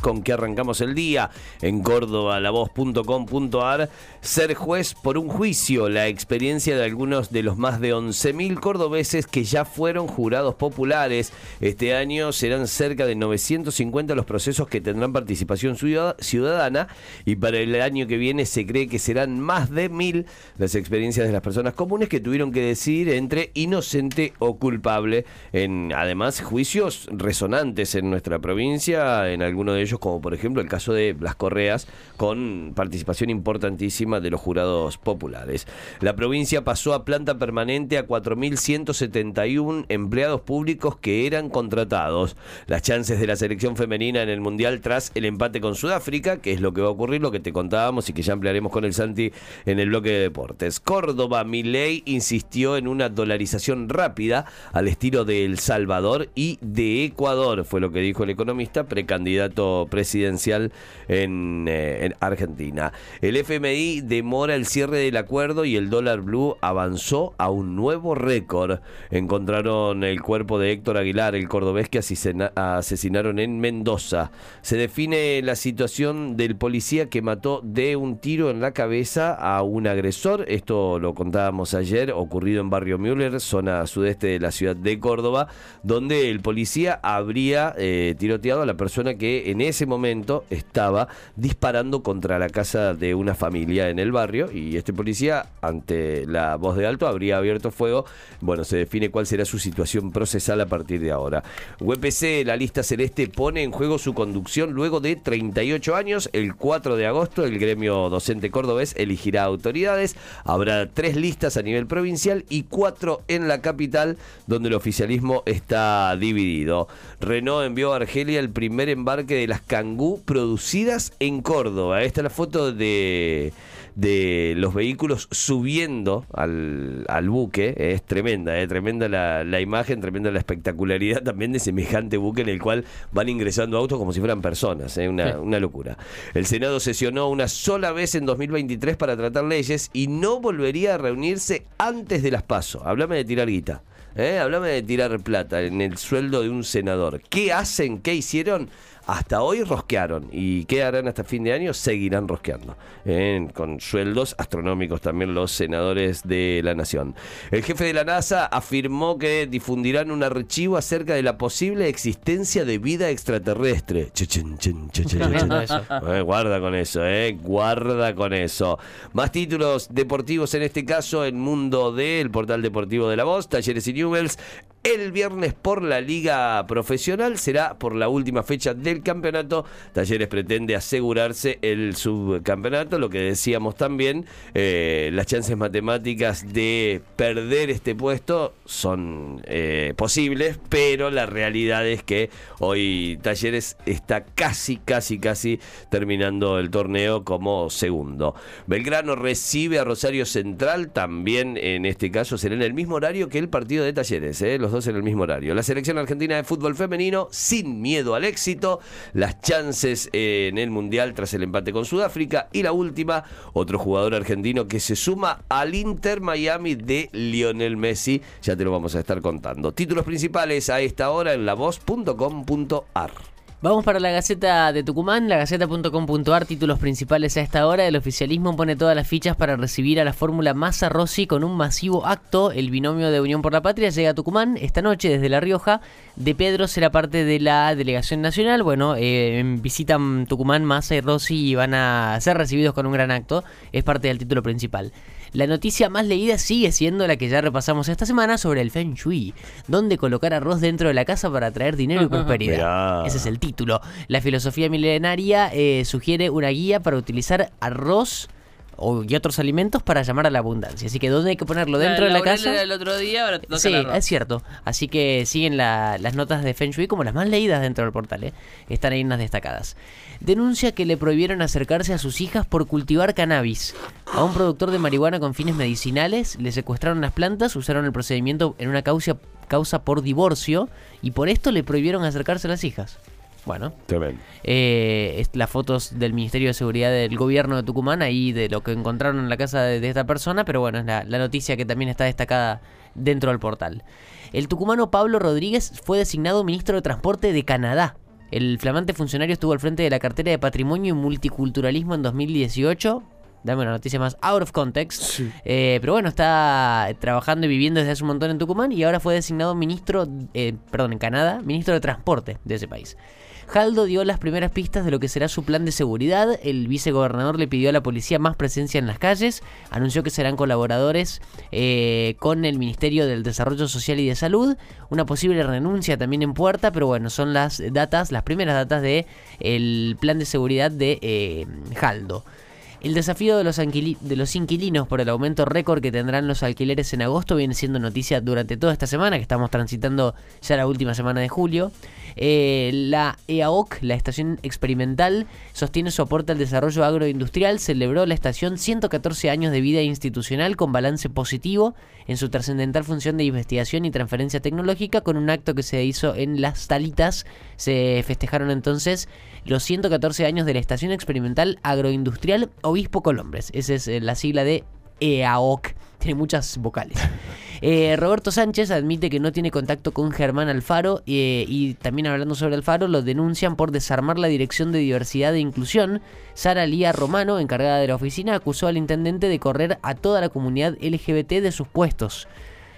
con que arrancamos el día en córdobalavoz.com.ar. Ser juez por un juicio, la experiencia de algunos de los más de 11.000 cordobeses que ya fueron jurados populares. Este año serán cerca de 950 los procesos que tendrán participación ciudadana y para el año que viene se cree que serán más de 1.000 las experiencias de las personas comunes que tuvieron que decidir entre inocente o culpable en además juicios resonantes en nuestra provincia, en alguno de ellos como por ejemplo el caso de Blas Correas, con participación importantísima de los jurados populares. La provincia pasó a planta permanente a 4.171 empleados públicos que eran contratados. Las chances de la selección femenina en el Mundial tras el empate con Sudáfrica, que es lo que va a ocurrir, lo que te contábamos y que ya ampliaremos con el Santi en el bloque de deportes. Córdoba, Milei insistió en una dolarización rápida al estilo de El Salvador y de Ecuador, fue lo que dijo el economista, precandidato presidencial eh, en, Argentina. El FMI demora el cierre del acuerdo y el dólar blue avanzó a un nuevo récord. Encontraron el cuerpo de Héctor Aguilar, el cordobés que asesinaron en Mendoza. Se define la situación del policía que mató de un tiro en la cabeza a un agresor. Esto lo contábamos ayer, ocurrido en Barrio Müller, zona sudeste de la ciudad de Córdoba, donde el policía habría eh, tiroteado a la persona que en ese momento estaba disparando contra la casa de una familia en el barrio y este policía, ante la voz de alto, habría abierto fuego. Bueno, se define cuál será su situación procesal a partir de ahora. UPC, la lista celeste, pone en juego su conducción luego de 38 años. El 4 de agosto, el gremio docente cordobés elegirá autoridades. Habrá tres listas a nivel provincial y cuatro en la capital, donde el oficialismo está dividido. Renault envió a Argelia el primer embarque de las Producidas en Córdoba. Esta es la foto de, de los vehículos subiendo al, buque. Es tremenda, es tremenda la, imagen, tremenda la espectacularidad también de semejante buque en el cual van ingresando autos como si fueran personas. ¿eh? Una, una locura. El Senado sesionó una sola vez en 2023 para tratar leyes y no volvería a reunirse antes de las pasos. Háblame de tirar guita. ¿Eh? Háblame de tirar plata en el sueldo de un senador. ¿Qué hacen? ¿Qué hicieron? Hasta hoy rosquearon y qué harán hasta fin de año, seguirán rosqueando, con sueldos astronómicos también los senadores de la nación. El jefe de la NASA afirmó que difundirán un archivo acerca de la posible existencia de vida extraterrestre. Eh, guarda con eso, eh, guarda con eso. Más títulos deportivos en este caso en Mundo D, el portal deportivo de la voz, Talleres y Newells. El viernes por la liga profesional será por la última fecha del campeonato. Talleres pretende asegurarse el subcampeonato, lo que decíamos también, eh, las chances matemáticas de perder este puesto son eh, posibles, pero la realidad es que hoy Talleres está casi, casi, casi terminando el torneo como segundo. Belgrano recibe a Rosario Central, también en este caso será en el mismo horario que el partido de Talleres. ¿eh? Dos en el mismo horario. La selección argentina de fútbol femenino, sin miedo al éxito, las chances en el Mundial tras el empate con Sudáfrica. Y la última, otro jugador argentino que se suma al Inter Miami de Lionel Messi. Ya te lo vamos a estar contando. Títulos principales a esta hora en lavoz.com.ar. Vamos para la Gaceta de Tucumán, la gaceta.com.ar, títulos principales a esta hora. El oficialismo pone todas las fichas para recibir a la fórmula Massa Rossi con un masivo acto. El binomio de Unión por la Patria llega a Tucumán esta noche desde La Rioja. De Pedro será parte de la delegación nacional. Bueno, eh, visitan Tucumán, Massa y Rossi y van a ser recibidos con un gran acto. Es parte del título principal. La noticia más leída sigue siendo la que ya repasamos esta semana sobre el Feng Shui, donde colocar arroz dentro de la casa para traer dinero y prosperidad. Ese es el título. La filosofía milenaria eh, sugiere una guía para utilizar arroz y otros alimentos para llamar a la abundancia. Así que ¿dónde hay que ponerlo? ¿Dentro de la casa? el otro día, ahora sí, es cierto. Así que siguen las notas de Feng Shui como las más leídas dentro del portal. ¿eh? Están ahí unas destacadas. Denuncia que le prohibieron acercarse a sus hijas por cultivar cannabis. A un productor de marihuana con fines medicinales le secuestraron las plantas, usaron el procedimiento en una causa, causa por divorcio y por esto le prohibieron acercarse a las hijas. Bueno, Tremendo. eh, las fotos del Ministerio de Seguridad del Gobierno de Tucumán, ahí de lo que encontraron en la casa de, de esta persona, pero bueno, es la, la noticia que también está destacada dentro del portal. El tucumano Pablo Rodríguez fue designado ministro de Transporte de Canadá. El flamante funcionario estuvo al frente de la cartera de Patrimonio y Multiculturalismo en 2018. Dame una noticia más out of context. Eh, pero bueno, está trabajando y viviendo desde hace un montón en Tucumán y ahora fue designado ministro, eh, perdón, en Canadá, ministro de Transporte de ese país. Jaldo dio las primeras pistas de lo que será su plan de seguridad. El vicegobernador le pidió a la policía más presencia en las calles. Anunció que serán colaboradores eh, con el Ministerio del Desarrollo Social y de Salud. Una posible renuncia también en puerta, pero bueno, son las datas, las primeras datas de el plan de seguridad de eh, Jaldo. El desafío de los, inquilinos por el aumento récord que tendrán los alquileres en agosto viene siendo noticia durante toda esta semana, que estamos transitando ya la última semana de julio. Eh, la EAOC, la estación experimental, sostiene su aporte al desarrollo agroindustrial, celebró la estación 114 años de vida institucional con balance positivo en su trascendental función de investigación y transferencia tecnológica con un acto que se hizo en Las Talitas. Se festejaron entonces los 114 años de la Estación Experimental Agroindustrial Obispo Colombres. Esa es eh, la sigla de EAOC. Tiene muchas vocales. Eh, Roberto Sánchez admite que no tiene contacto con Germán Alfaro eh, y también hablando sobre Alfaro lo denuncian por desarmar la Dirección de Diversidad e Inclusión. Sara Lía Romano, encargada de la oficina, acusó al intendente de correr a toda la comunidad LGBT de sus puestos.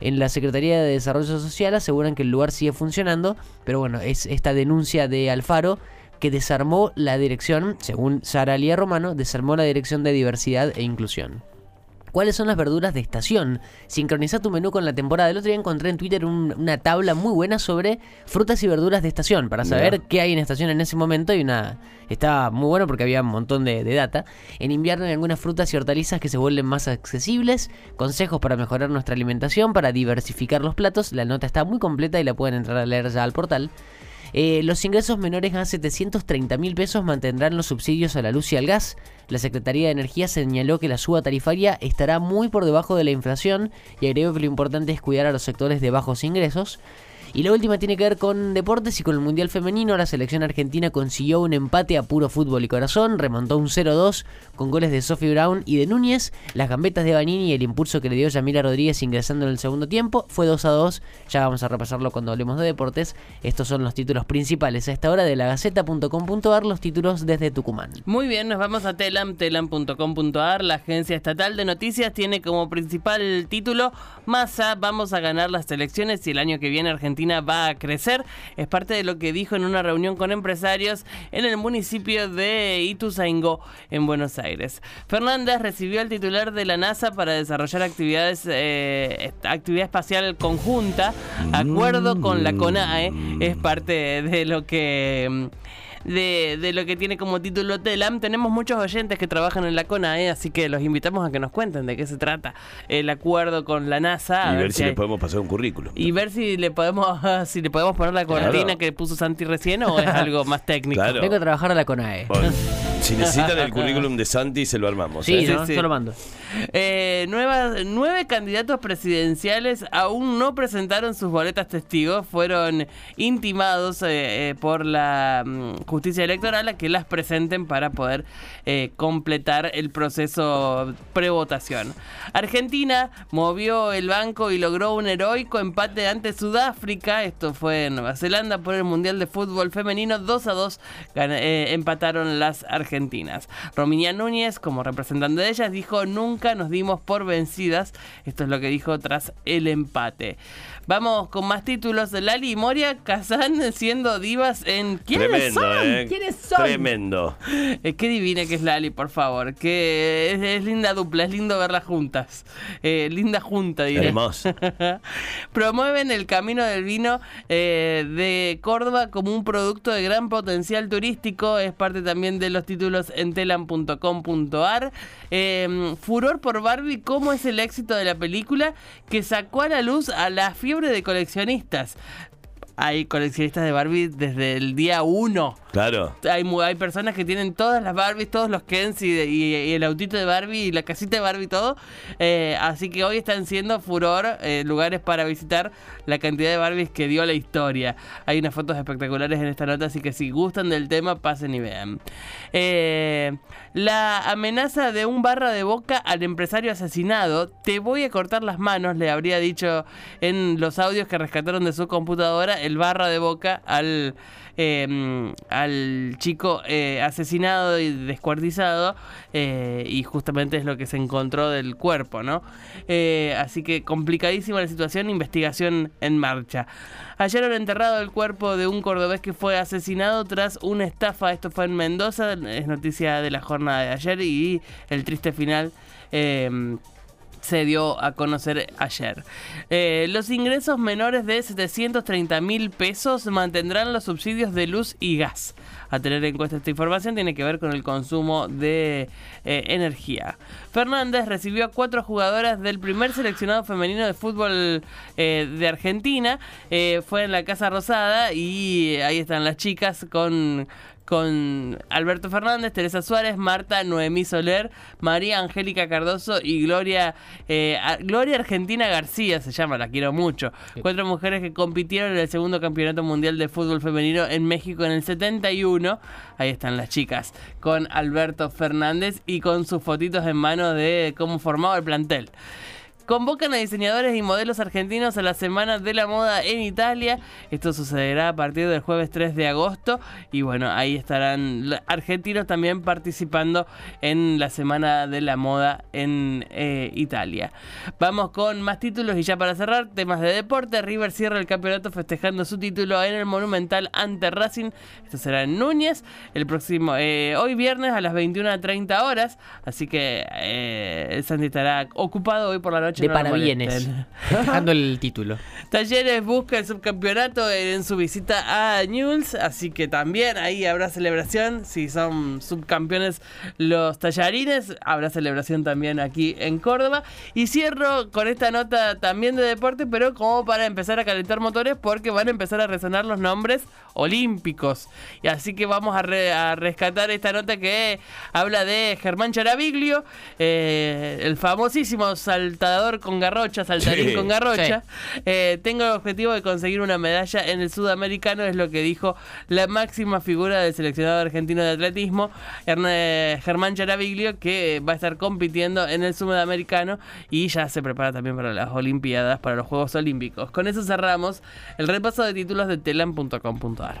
En la Secretaría de Desarrollo Social aseguran que el lugar sigue funcionando, pero bueno, es esta denuncia de Alfaro que desarmó la dirección, según Sara Lía Romano, desarmó la dirección de diversidad e inclusión. ¿Cuáles son las verduras de estación? Sincroniza tu menú con la temporada. El otro día encontré en Twitter un- una tabla muy buena sobre frutas y verduras de estación para saber qué hay en estación en ese momento y una estaba muy bueno porque había un montón de, de data. En invierno hay algunas frutas y hortalizas que se vuelven más accesibles, consejos para mejorar nuestra alimentación, para diversificar los platos. La nota está muy completa y la pueden entrar a leer ya al portal. Eh, los ingresos menores a 730 mil pesos mantendrán los subsidios a la luz y al gas. La Secretaría de Energía señaló que la suba tarifaria estará muy por debajo de la inflación y agregó que lo importante es cuidar a los sectores de bajos ingresos. Y la última tiene que ver con deportes y con el Mundial Femenino. La selección argentina consiguió un empate a puro fútbol y corazón, remontó un 0-2 con goles de Sophie Brown y de Núñez. Las gambetas de Banini y el impulso que le dio Yamila Rodríguez ingresando en el segundo tiempo fue 2-2. Ya vamos a repasarlo cuando hablemos de deportes. Estos son los títulos principales a esta hora de la Gaceta.com.ar, los títulos desde Tucumán. Muy bien, nos vamos a Telam, telam.com.ar. La agencia estatal de noticias tiene como principal título Massa, vamos a ganar las elecciones y el año que viene Argentina va a crecer. Es parte de lo que dijo en una reunión con empresarios en el municipio de Ituzaingó, en Buenos Aires. Fernández recibió al titular de la NASA para desarrollar actividades, eh, actividad espacial conjunta, acuerdo con la CONAE. Es parte de lo que... de, de lo que tiene como título Telam. Tenemos muchos oyentes que trabajan en la CONAE, así que los invitamos a que nos cuenten de qué se trata el acuerdo con la NASA. a y ver si hay- le podemos pasar un currículum. y ver si le podemos si le podemos poner la cortina Claro. que puso Santi recién o es algo más técnico. Claro. Vengo a trabajar a la CONAE. Bueno, si necesitan el currículum de Santi, se lo armamos. Sí, ¿eh? ¿no? sí. Yo lo mando. Eh, nuevas- nueve candidatos presidenciales aún no presentaron sus boletas testigos. Fueron intimados eh, eh, por la mm, justicia electoral a que las presenten para poder eh, completar el proceso prevotación. Argentina movió el banco y logró un heroico empate ante Sudáfrica. Esto fue en Nueva Zelanda por el Mundial de Fútbol Femenino. 2 a 2 gana- eh, empataron las argentinas. Romina Núñez, como representante de ellas, dijo: Nunca nos dimos por vencidas. Esto es lo que dijo tras el empate. Vamos con más títulos. Lali y Moria Kazan siendo divas en. ¿Quiénes Tremendo, son? ¿eh? ¿Quiénes son? Tremendo. Eh, qué divina que es Lali, por favor. Que es, es linda dupla, es lindo verlas juntas. Eh, linda junta, diré. Hermoso. Promueven el camino del vino eh, de Córdoba como un producto de gran potencial turístico. Es parte también de los títulos en telam.com.ar. Eh, furor por Barbie, cómo es el éxito de la película que sacó a la luz a la fiebre de coleccionistas. Hay coleccionistas de Barbie desde el día 1. Claro. Hay, hay personas que tienen todas las Barbies, todos los Kens y, y- y el autito de Barbie y la casita de Barbie, todo. Eh, así que hoy están siendo furor eh, lugares para visitar la cantidad de Barbies que dio la historia. Hay unas fotos espectaculares en esta nota, así que si gustan del tema, pasen y vean. Eh, la amenaza de un barra de boca al empresario asesinado. Te voy a cortar las manos, le habría dicho en los audios que rescataron de su computadora el barra de boca al, eh, al chico eh, asesinado y descuartizado. eh, y justamente es lo que se encontró del cuerpo, ¿no? Eh, así que complicadísima la situación, investigación en marcha. Ayer han enterrado el cuerpo de un cordobés que fue asesinado tras una estafa. Esto fue en Mendoza, es noticia de la jornada de ayer y el triste final. eh, se dio a conocer ayer. Eh, los ingresos menores de 730 mil pesos mantendrán los subsidios de luz y gas. A tener en cuenta esta información tiene que ver con el consumo de eh, energía. Fernández recibió a cuatro jugadoras del primer seleccionado femenino de fútbol de Argentina. Fue en la Casa Rosada y ahí están las chicas con con Alberto Fernández, Teresa Suárez, Marta Noemí Soler, María Angélica Cardoso y Gloria eh, Gloria Argentina García se llama, la quiero mucho. Cuatro mujeres que compitieron en el segundo campeonato mundial de fútbol femenino en México en el 71. Ahí están las chicas con Alberto Fernández y con sus fotitos en mano de cómo formaba el plantel. Convocan a diseñadores y modelos argentinos a la Semana de la Moda en Italia. Esto sucederá a partir del jueves 3 de agosto. Y bueno, ahí estarán argentinos también participando en la Semana de la Moda en eh, Italia. Vamos con más títulos y ya para cerrar, temas de deporte. River cierra el campeonato festejando su título en el Monumental ante Racing. Esto será en Núñez el próximo, eh, hoy viernes a las 21.30 horas. Así que eh, Santi estará ocupado hoy por la noche. De no molesten. Dejando el título. Talleres busca el subcampeonato en su visita a Newell's, así que también ahí habrá celebración. Si son subcampeones los tallarines, habrá celebración también aquí en Córdoba. Y cierro con esta nota también de deporte, pero como para empezar a calentar motores, porque van a empezar a resonar los nombres olímpicos. Y así que vamos a, re- a rescatar esta nota que habla de Germán Charaviglio, eh, el famosísimo saltador con garrocha, saltarín Sí. con garrocha. Eh, tengo el objetivo de conseguir una medalla en el sudamericano, es lo que dijo la máxima figura del seleccionado argentino de atletismo, Erne- Germán Charaviglio, que va a estar compitiendo en el sudamericano y ya se prepara también para las Olimpiadas, para los Juegos Olímpicos. Con eso cerramos el repaso de títulos de telam.com.ar.